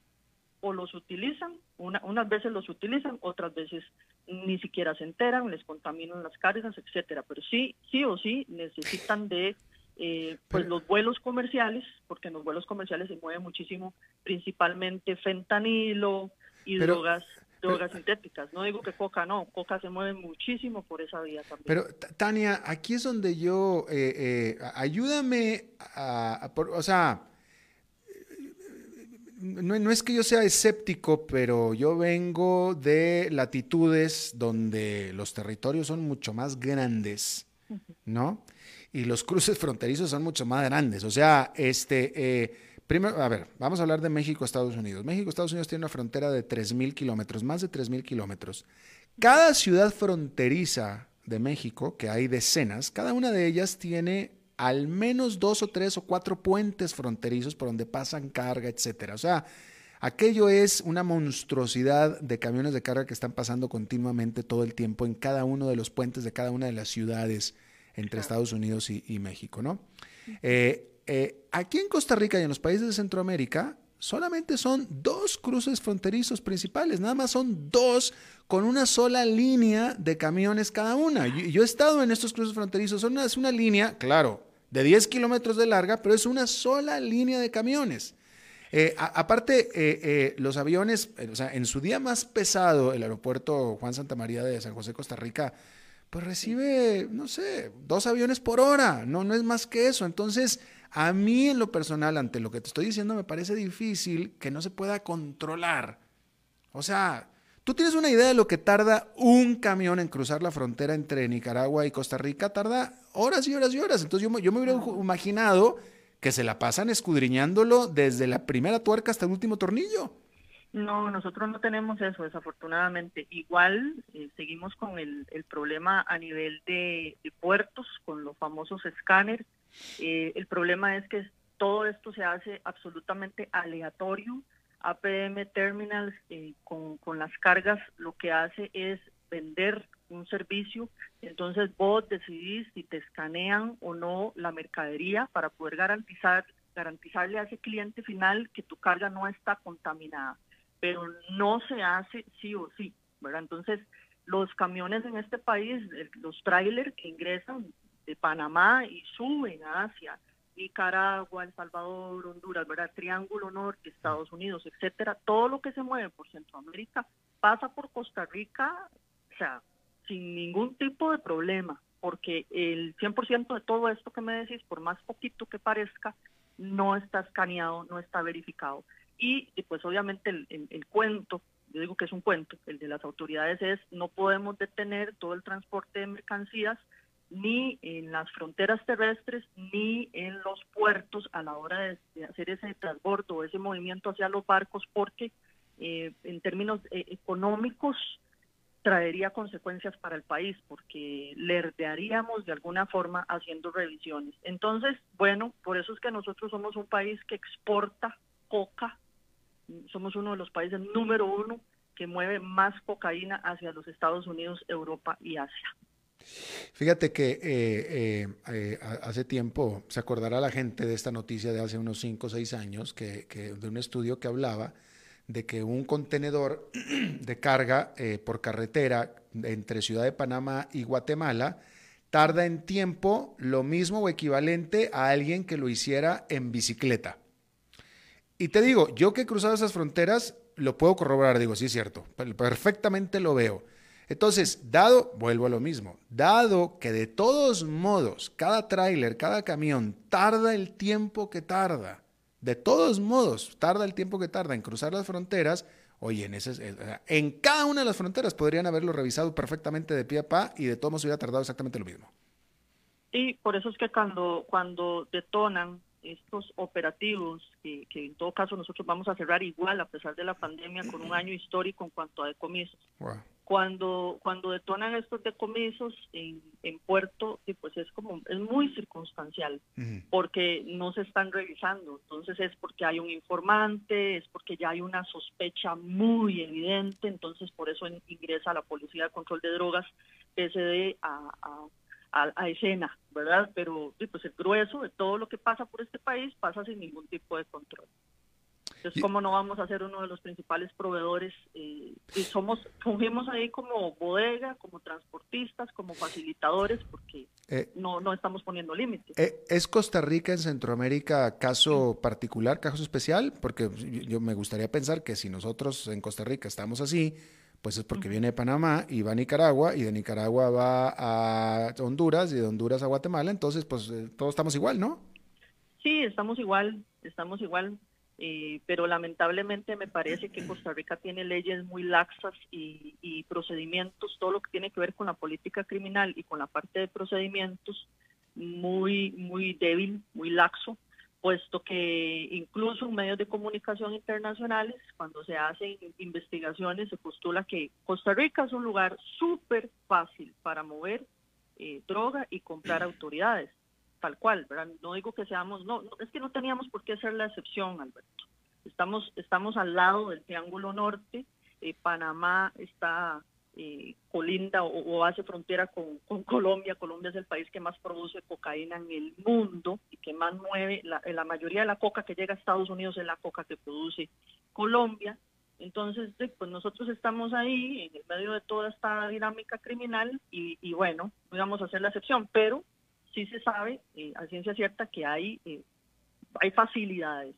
o los utilizan, unas veces los utilizan, otras veces ni siquiera se enteran, les contaminan las cargas, etcétera, pero sí, sí o sí necesitan de eh, pues los vuelos comerciales, porque en los vuelos comerciales se mueve muchísimo, principalmente fentanilo, y drogas drogas sintéticas. No digo que coca no, coca se mueve muchísimo por esa vía también. Pero Tania, aquí es donde yo, eh, eh, ayúdame a, o sea, no, no, es que yo sea escéptico, pero yo vengo de latitudes donde los territorios son mucho más grandes, ¿no? Y los cruces fronterizos son mucho más grandes. O sea, este... Eh, Primero, a ver, vamos a hablar de México, Estados Unidos. México, Estados Unidos tiene una frontera de 3.000 kilómetros, más de 3.000 kilómetros. Cada ciudad fronteriza de México, que hay decenas, cada una de ellas tiene al menos dos o tres o cuatro puentes fronterizos por donde pasan carga, etcétera. O sea, aquello es una monstruosidad de camiones de carga que están pasando continuamente todo el tiempo en cada uno de los puentes de cada una de las ciudades entre Estados Unidos y, México, ¿no? Eh, eh, aquí en Costa Rica y en los países de Centroamérica solamente son dos cruces fronterizos principales, nada más son dos con una sola línea de camiones cada una. Yo, he estado en estos cruces fronterizos, son una, es una línea, claro, de 10 kilómetros de larga, pero es una sola línea de camiones. Eh, aparte, eh, los aviones, o sea, en su día más pesado, el aeropuerto Juan Santa María de San José, Costa Rica, pues recibe, no sé, dos aviones por hora, no, no es más que eso. Entonces, a mí en lo personal, ante lo que te estoy diciendo, me parece difícil que no se pueda controlar. O sea, tú tienes una idea de lo que tarda un camión en cruzar la frontera entre Nicaragua y Costa Rica, tarda horas y horas y horas. Entonces yo, yo me hubiera imaginado que se la pasan escudriñándolo desde la primera tuerca hasta el último tornillo. No, nosotros no tenemos eso, desafortunadamente. Igual eh, seguimos con el, problema a nivel de, puertos, con los famosos escáneres. Eh, el problema es que todo esto se hace absolutamente aleatorio. APM Terminals eh, con, con las cargas lo que hace es vender un servicio, entonces vos decidís si te escanean o no la mercadería para poder garantizar garantizarle a ese cliente final que tu carga no está contaminada, pero no se hace sí o sí, ¿verdad? Entonces, los camiones en este país, los trailers que ingresan de Panamá y suben hacia Nicaragua, El Salvador, Honduras, ¿verdad? Triángulo Norte, Estados Unidos, etcétera, todo lo que se mueve por Centroamérica pasa por Costa Rica, o sea, sin ningún tipo de problema, porque el 100% de todo esto que me decís, por más poquito que parezca, no está escaneado, no está verificado. Y, pues obviamente el, el cuento, yo digo que es un cuento, el de las autoridades es no podemos detener todo el transporte de mercancías ni en las fronteras terrestres ni en los puertos a la hora de, hacer ese transbordo ese movimiento hacia los barcos porque eh, en términos eh, económicos traería consecuencias para el país porque le de alguna forma haciendo revisiones. Entonces, bueno, por eso es que nosotros somos un país que exporta coca, somos uno de los países número uno que mueve más cocaína hacia los Estados Unidos, Europa y Asia. Fíjate que eh, eh, eh, hace tiempo se acordará la gente de esta noticia de hace unos 5 o 6 años, que, de un estudio que hablaba de que un contenedor de carga por carretera entre Ciudad de Panamá y Guatemala tarda en tiempo lo mismo o equivalente a alguien que lo hiciera en bicicleta. Y te digo, yo que he cruzado esas fronteras, lo puedo corroborar, digo, sí es cierto, perfectamente lo veo. Entonces, dado, vuelvo a lo mismo, dado que de todos modos cada tráiler, cada camión tarda el tiempo que tarda, de todos modos tarda el tiempo que tarda en cruzar las fronteras, oye, en, ese, en cada una de las fronteras podrían haberlo revisado perfectamente de pie a pa y de todos modos hubiera tardado exactamente lo mismo. Y por eso es que cuando, cuando detonan estos operativos, que, en todo caso nosotros vamos a cerrar igual a pesar de la pandemia con un año histórico en cuanto a decomisos. Cuando, cuando detonan estos decomisos en, en puerto, pues es como, es muy circunstancial, porque no se están revisando. Entonces es porque hay un informante, es porque ya hay una sospecha muy evidente, entonces por eso ingresa la Policía de Control de Drogas, PSD, a, a a, escena, ¿verdad? Pero pues el grueso de todo lo que pasa por este país pasa sin ningún tipo de control. Entonces, ¿cómo no vamos a ser uno de los principales proveedores? Eh, y somos, fungimos ahí como bodega, como transportistas, como facilitadores, porque eh, no, no estamos poniendo límites. Eh, ¿Es Costa Rica en Centroamérica caso particular, caso especial? Porque yo me gustaría pensar que si nosotros en Costa Rica estamos así, pues es porque viene de Panamá y va a Nicaragua y de Nicaragua va a Honduras y de Honduras a Guatemala, entonces pues todos estamos igual, ¿no? Sí, estamos igual, estamos igual, eh, pero lamentablemente me parece que Costa Rica tiene leyes muy laxas y, y procedimientos, todo lo que tiene que ver con la política criminal y con la parte de procedimientos muy, muy débil, muy laxo puesto que incluso en medios de comunicación internacionales, cuando se hacen investigaciones, se postula que Costa Rica es un lugar súper fácil para mover eh, droga y comprar autoridades, tal cual, ¿verdad? No digo que seamos, no, es que no teníamos por qué ser la excepción, Alberto. Estamos, estamos al lado del Triángulo Norte, eh, Panamá está eh, colinda o, hace frontera con, Colombia. Colombia es el país que más produce cocaína en el mundo y que más mueve. La, la mayoría de la coca que llega a Estados Unidos es la coca que produce Colombia. Entonces, pues nosotros estamos ahí en el medio de toda esta dinámica criminal y, y bueno, no vamos a hacer la excepción, pero sí se sabe eh, a ciencia cierta que hay, eh, hay facilidades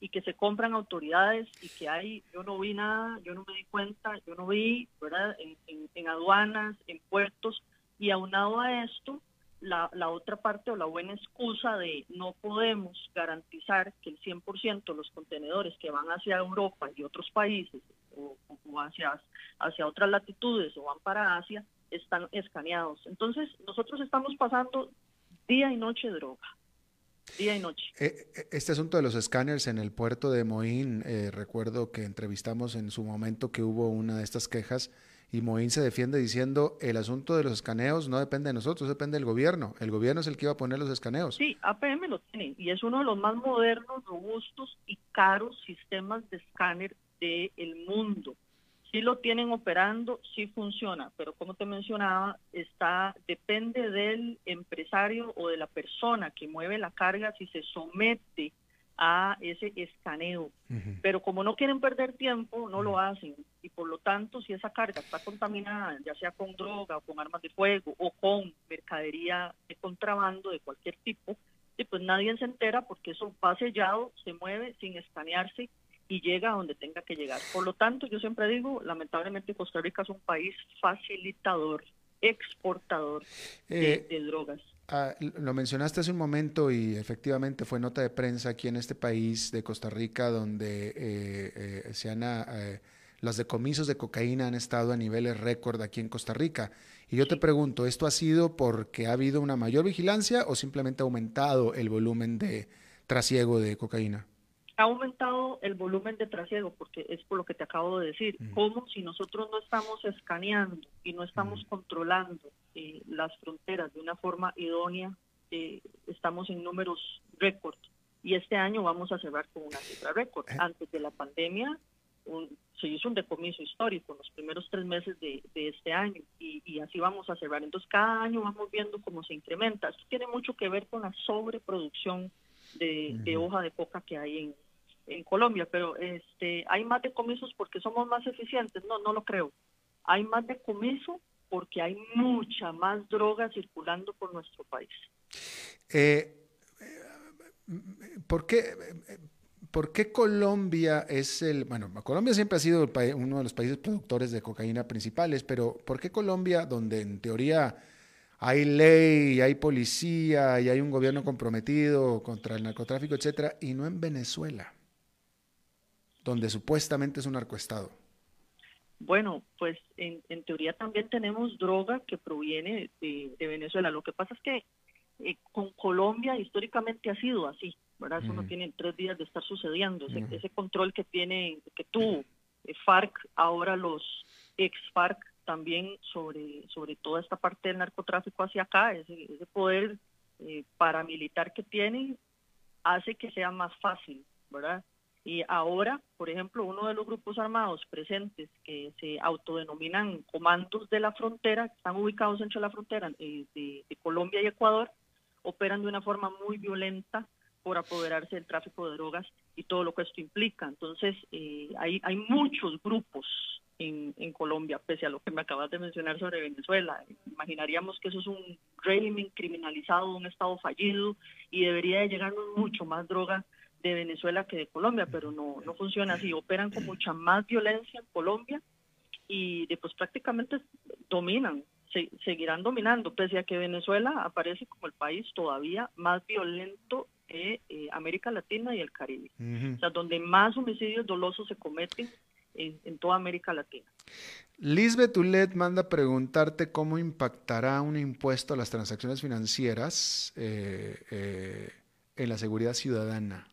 y que se compran autoridades y que hay, yo no vi nada, yo no me di cuenta, yo no vi, ¿verdad? En, aduanas, en puertos, y aunado a esto, la, la, otra parte o la buena excusa de no podemos garantizar que el 100% de los contenedores que van hacia Europa y otros países o, o, hacia, hacia otras latitudes o van para Asia están escaneados. Entonces, nosotros estamos pasando día y noche droga día y noche. Eh, eh, este asunto de los escáneres en el puerto de Moín, eh, recuerdo que entrevistamos en su momento que hubo una de estas quejas y Moín se defiende diciendo el asunto de los escaneos no depende de nosotros, depende del gobierno. El gobierno es el que iba a poner los escaneos. Sí, APM lo tiene y es uno de los más modernos, robustos y caros sistemas de escáner del mundo sí lo tienen operando, sí funciona, pero como te mencionaba, está depende del empresario o de la persona que mueve la carga si se somete a ese escaneo. Pero como no quieren perder tiempo, no lo hacen. Y por lo tanto, si esa carga está contaminada, ya sea con droga o con armas de fuego o con mercadería de contrabando de cualquier tipo, y pues nadie se entera porque eso va sellado, se mueve sin escanearse y llega a donde tenga que llegar. Por lo tanto, yo siempre digo, lamentablemente Costa Rica es un país facilitador, exportador de, Eh, drogas. Ah, lo mencionaste hace un momento y efectivamente fue nota de prensa aquí en este país de Costa Rica donde eh, eh, se han, ah, eh, los decomisos de cocaína han estado a niveles récord aquí en Costa Rica. Y yo te pregunto, ¿esto ha sido porque ha habido una mayor vigilancia o simplemente ha aumentado el volumen de trasiego de cocaína? Ha aumentado el volumen de trasiego, porque es por lo que te acabo de decir. Como si nosotros no estamos escaneando y no estamos controlando eh, las fronteras de una forma idónea, eh, estamos en números récord. Y este año vamos a cerrar con una cifra récord. Antes de la pandemia un- se hizo un decomiso histórico en los primeros tres meses de, de este año y, y así vamos a cerrar. Entonces cada año vamos viendo cómo se incrementa. Esto tiene mucho que ver con la sobreproducción de, de hoja de coca que hay en, en Colombia, pero este hay más decomisos porque somos más eficientes. No, no lo creo. Hay más decomiso porque hay mucha más droga circulando por nuestro país. Eh, eh, ¿por, qué, ¿Por qué Colombia es el... Bueno, Colombia siempre ha sido el uno de los países productores de cocaína principales, pero ¿por qué Colombia, donde en teoría hay ley, hay policía y hay un gobierno comprometido contra el narcotráfico, etcétera, y no en Venezuela, donde supuestamente es un narcoestado? Bueno, pues en, en teoría también tenemos droga que proviene de, de Venezuela. Lo que pasa es que eh, con Colombia históricamente ha sido así, ¿verdad? Eso no Ujú. tiene tres días de estar sucediendo. Ese, Ujú. ese control que tiene, que tuvo eh, FARC, ahora los ex FARC también sobre, sobre toda esta parte del narcotráfico hacia acá, ese, ese poder eh, paramilitar que tienen hace que sea más fácil, ¿verdad? Y ahora, por ejemplo, uno de los grupos armados presentes que se autodenominan comandos de la frontera, que están ubicados entre la frontera eh, de, de Colombia y Ecuador, operan de una forma muy violenta por apoderarse del tráfico de drogas y todo lo que esto implica. Entonces, eh, hay, hay muchos grupos en, en Colombia, pese a lo que me acabas de mencionar sobre Venezuela. Imaginaríamos que eso es un régimen criminalizado, un Estado fallido, y debería de llegarnos mucho más droga de Venezuela que de Colombia, pero no, no funciona así. Operan con mucha más violencia en Colombia y después prácticamente dominan, se- seguirán dominando, pese a que Venezuela aparece como el país todavía más violento de eh, América Latina y el Caribe. O sea, donde más homicidios dolosos se cometen en, en toda América Latina. Lisbeth Ulet manda preguntarte cómo impactará un impuesto a las transacciones financieras eh, eh, en la seguridad ciudadana.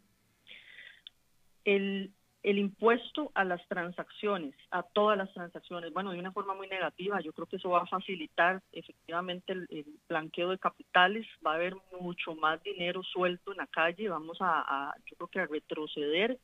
El, el impuesto a las transacciones, a todas las transacciones, bueno, de una forma muy negativa, yo creo que eso va a facilitar efectivamente el, el blanqueo de capitales, va a haber mucho más dinero suelto en la calle, vamos a, a, yo creo que a retroceder,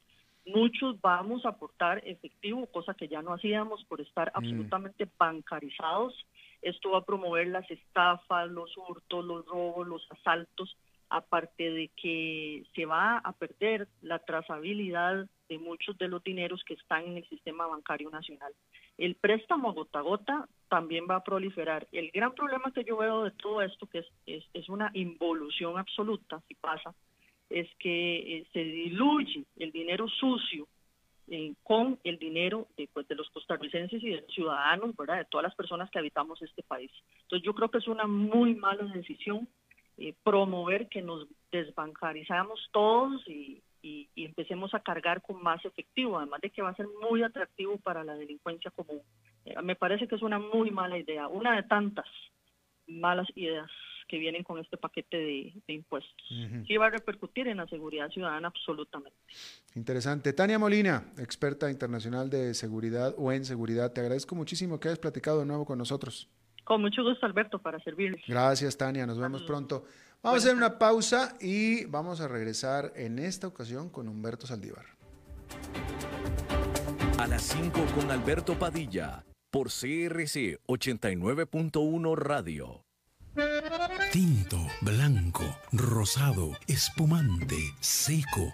muchos vamos a aportar efectivo, cosa que ya no hacíamos por estar Mm. absolutamente bancarizados, esto va a promover las estafas, los hurtos, los robos, los asaltos, aparte de que se va a perder la trazabilidad de muchos de los dineros que están en el sistema bancario nacional. El préstamo gota a gota también va a proliferar. El gran problema que yo veo de todo esto, que es, una involución absoluta, si pasa, es que eh, se diluye el dinero sucio eh, con el dinero de, pues, de los costarricenses y de los ciudadanos, ¿verdad? de todas las personas que habitamos este país. Entonces yo creo que es una muy mala decisión eh, promover que nos desbancarizamos todos y, y, y empecemos a cargar con más efectivo, además de que va a ser muy atractivo para la delincuencia común. Eh, me parece que es una muy mala idea, una de tantas malas ideas que vienen con este paquete de, de impuestos. Sí va a repercutir en la seguridad ciudadana absolutamente. Interesante. Tania Molina, experta internacional de seguridad o en seguridad, te agradezco muchísimo que hayas platicado de nuevo con nosotros. Con mucho gusto, Alberto, para servirles. Gracias, Tania. Nos vemos pronto. Vamos a hacer una pausa y vamos a regresar en esta ocasión con Humberto Saldívar. A las 5 con Alberto Padilla por CRC 89.1 Radio. Tinto, blanco, rosado, espumante, seco,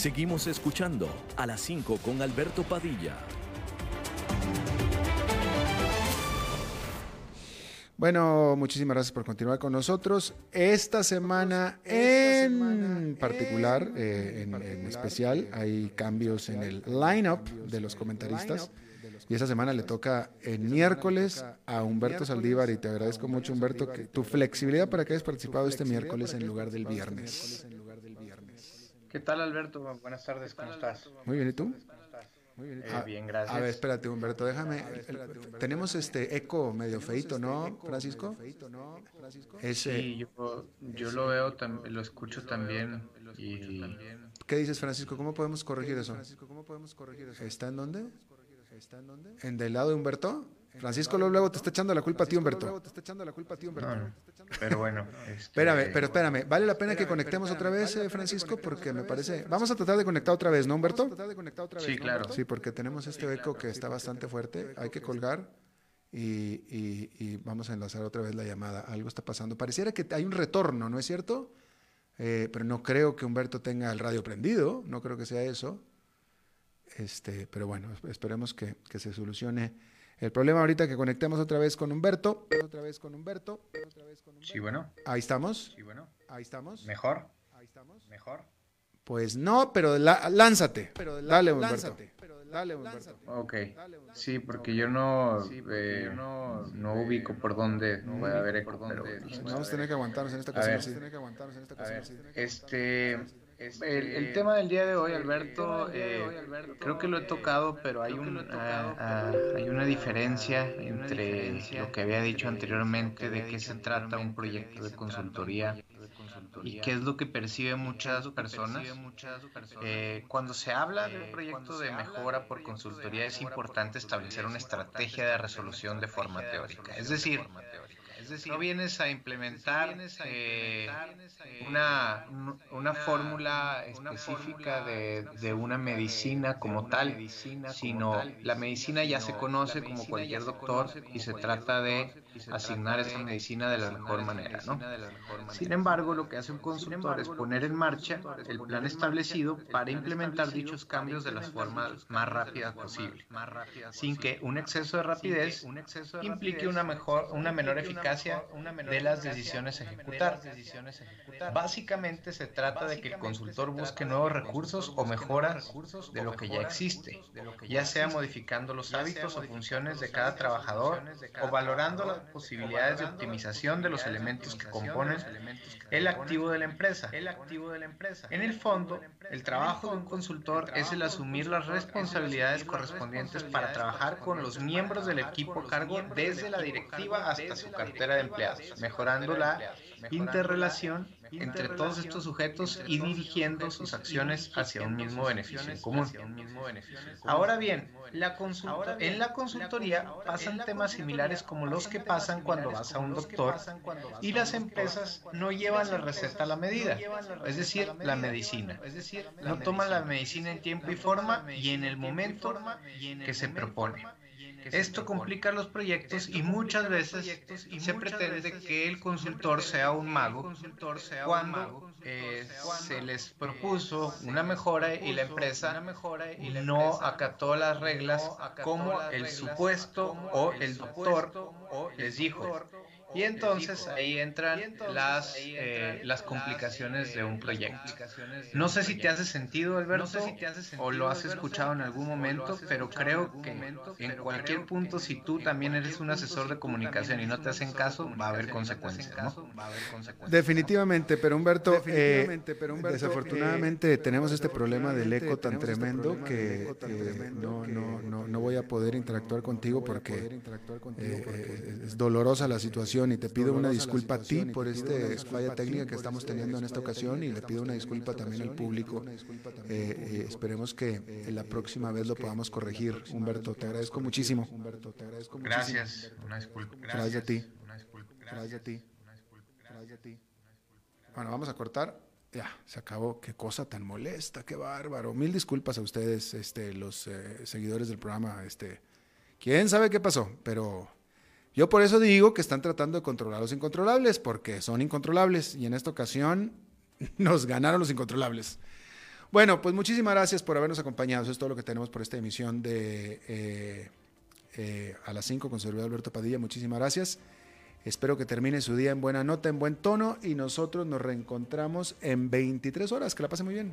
Seguimos escuchando a las 5 con Alberto Padilla. Bueno, muchísimas gracias por continuar con nosotros. Esta semana en particular, eh, en, en, especial, hay cambios en el line-up de los comentaristas. Y esta semana le toca el miércoles a Humberto Saldívar y te agradezco mucho, Humberto, que tu flexibilidad para que hayas participado este miércoles en lugar del viernes. ¿Qué tal, Alberto? Buenas tardes, ¿cómo estás? Muy bien, ¿y tú? Muy bien, eh, bien, gracias. A ver, espérate, Humberto, déjame. tenemos este eco medio feito, ¿no, Francisco? Ese... Sí, yo, yo lo veo, lo escucho también. Y... ¿Qué dices, Francisco? ¿Cómo podemos corregir eso? ¿Está en dónde? ¿En del lado de Humberto? Francisco luego te está echando la culpa a ti, Humberto. pero bueno. Este, espérame, pero espérame. ¿Vale la pena que conectemos otra vez, eh, Francisco? Porque me parece... Vamos a tratar de conectar otra vez, ¿no, Humberto? Sí, claro. Sí, porque tenemos este eco que está bastante fuerte. Hay que colgar y, vamos a enlazar otra vez la llamada. Algo está pasando. Pareciera que hay un retorno, ¿no es cierto? Eh, pero no creo que Humberto tenga el radio prendido. No creo que sea eso. Este, pero bueno, esperemos que, que se solucione el problema ahorita que conectemos otra vez con Humberto. Otra vez con Humberto. Sí, bueno. Ahí estamos. Sí, bueno. Ahí estamos. Mejor. Ahí estamos. Mejor. Pues no, pero lánzate. Pero Dale, Humberto. Dale, Humberto. Ok. Sí, porque yo no, eh, no, no ubico por dónde no voy a ver por dónde. Vamos a tener que aguantarnos en esta ocasión. Este este, el, tema del día de hoy, Alberto, eh, creo que lo he tocado, pero hay, un, ah, ah, hay una diferencia entre lo que había dicho anteriormente de qué se trata un proyecto de consultoría y qué es lo que perciben muchas personas. Eh, cuando se habla de un proyecto de mejora por consultoría es importante establecer una estrategia de resolución de forma teórica. Es decir, no vienes a implementar, eh, una, una fórmula específica de, de, una medicina como tal, sino la medicina ya se conoce como cualquier doctor y se trata de asignar esa medicina de la mejor manera. ¿no? Sin embargo, lo que hace un consultor es poner en marcha el plan establecido para implementar dichos cambios de las formas más rápidas posible, sin que un exceso de rapidez implique una, mejor, una menor eficacia de las decisiones ejecutar. Básicamente se trata de que el consultor busque nuevos recursos o mejoras de lo que ya existe, ya sea modificando los hábitos o funciones de cada trabajador o valorando las posibilidades de optimización de los elementos que componen el activo de la empresa. En el fondo, el trabajo de un consultor es el asumir las responsabilidades correspondientes para trabajar con los miembros del equipo cargo desde la directiva hasta su cartera de empleados, mejorando la interrelación entre todos estos sujetos y dirigiendo sus acciones hacia un mismo beneficio común. Ahora bien, la en la consultoría pasan temas similares como los que pasan cuando vas a un doctor y las empresas no llevan la receta a la medida, es decir, la medicina. No toman la medicina en tiempo y forma y en el momento que se propone. Esto complica los proyectos y muchas veces se pretende que el consultor sea un mago cuando eh, se les propuso una mejora y la empresa no acató las reglas como el supuesto o el doctor les dijo. Y entonces ahí entran las, eh, las complicaciones de un proyecto. No sé si te hace sentido, Alberto, o lo has escuchado en algún momento, pero creo que en cualquier punto, si tú también eres un asesor de comunicación y no te hacen caso, va a haber consecuencias. Definitivamente, pero Humberto, eh, desafortunadamente eh, tenemos este problema del eco tan tremendo que no, no, no, no voy a poder interactuar contigo porque es dolorosa la situación situación y te pido una disculpa a ti por este falla técnica que estamos teniendo en esta ocasión y le pido una disculpa también al público. Eh, esperemos que la próxima vez lo podamos corregir. Humberto, te agradezco muchísimo. Gracias. Una disculpa. Gracias a ti. Gracias a ti. Gracias a ti. Bueno, vamos a cortar. Ya, se acabó. Qué cosa tan molesta, qué bárbaro. Mil disculpas a ustedes, este, los eh, seguidores del programa. Este, quién sabe qué pasó, pero yo por eso digo que están tratando de controlar los incontrolables, porque son incontrolables y en esta ocasión nos ganaron los incontrolables. Bueno, pues muchísimas gracias por habernos acompañado. Eso es todo lo que tenemos por esta emisión de eh, eh, a las 5 con servidor Alberto Padilla. Muchísimas gracias. Espero que termine su día en buena nota, en buen tono y nosotros nos reencontramos en 23 horas. Que la pase muy bien.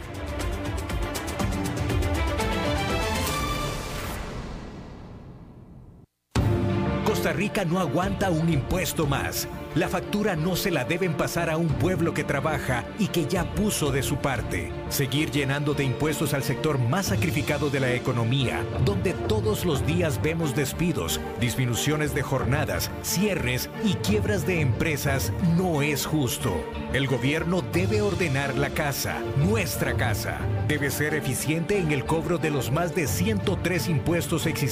Costa Rica no aguanta un impuesto más. La factura no se la deben pasar a un pueblo que trabaja y que ya puso de su parte. Seguir llenando de impuestos al sector más sacrificado de la economía, donde todos los días vemos despidos, disminuciones de jornadas, cierres y quiebras de empresas, no es justo. El gobierno debe ordenar la casa, nuestra casa. Debe ser eficiente en el cobro de los más de 103 impuestos existentes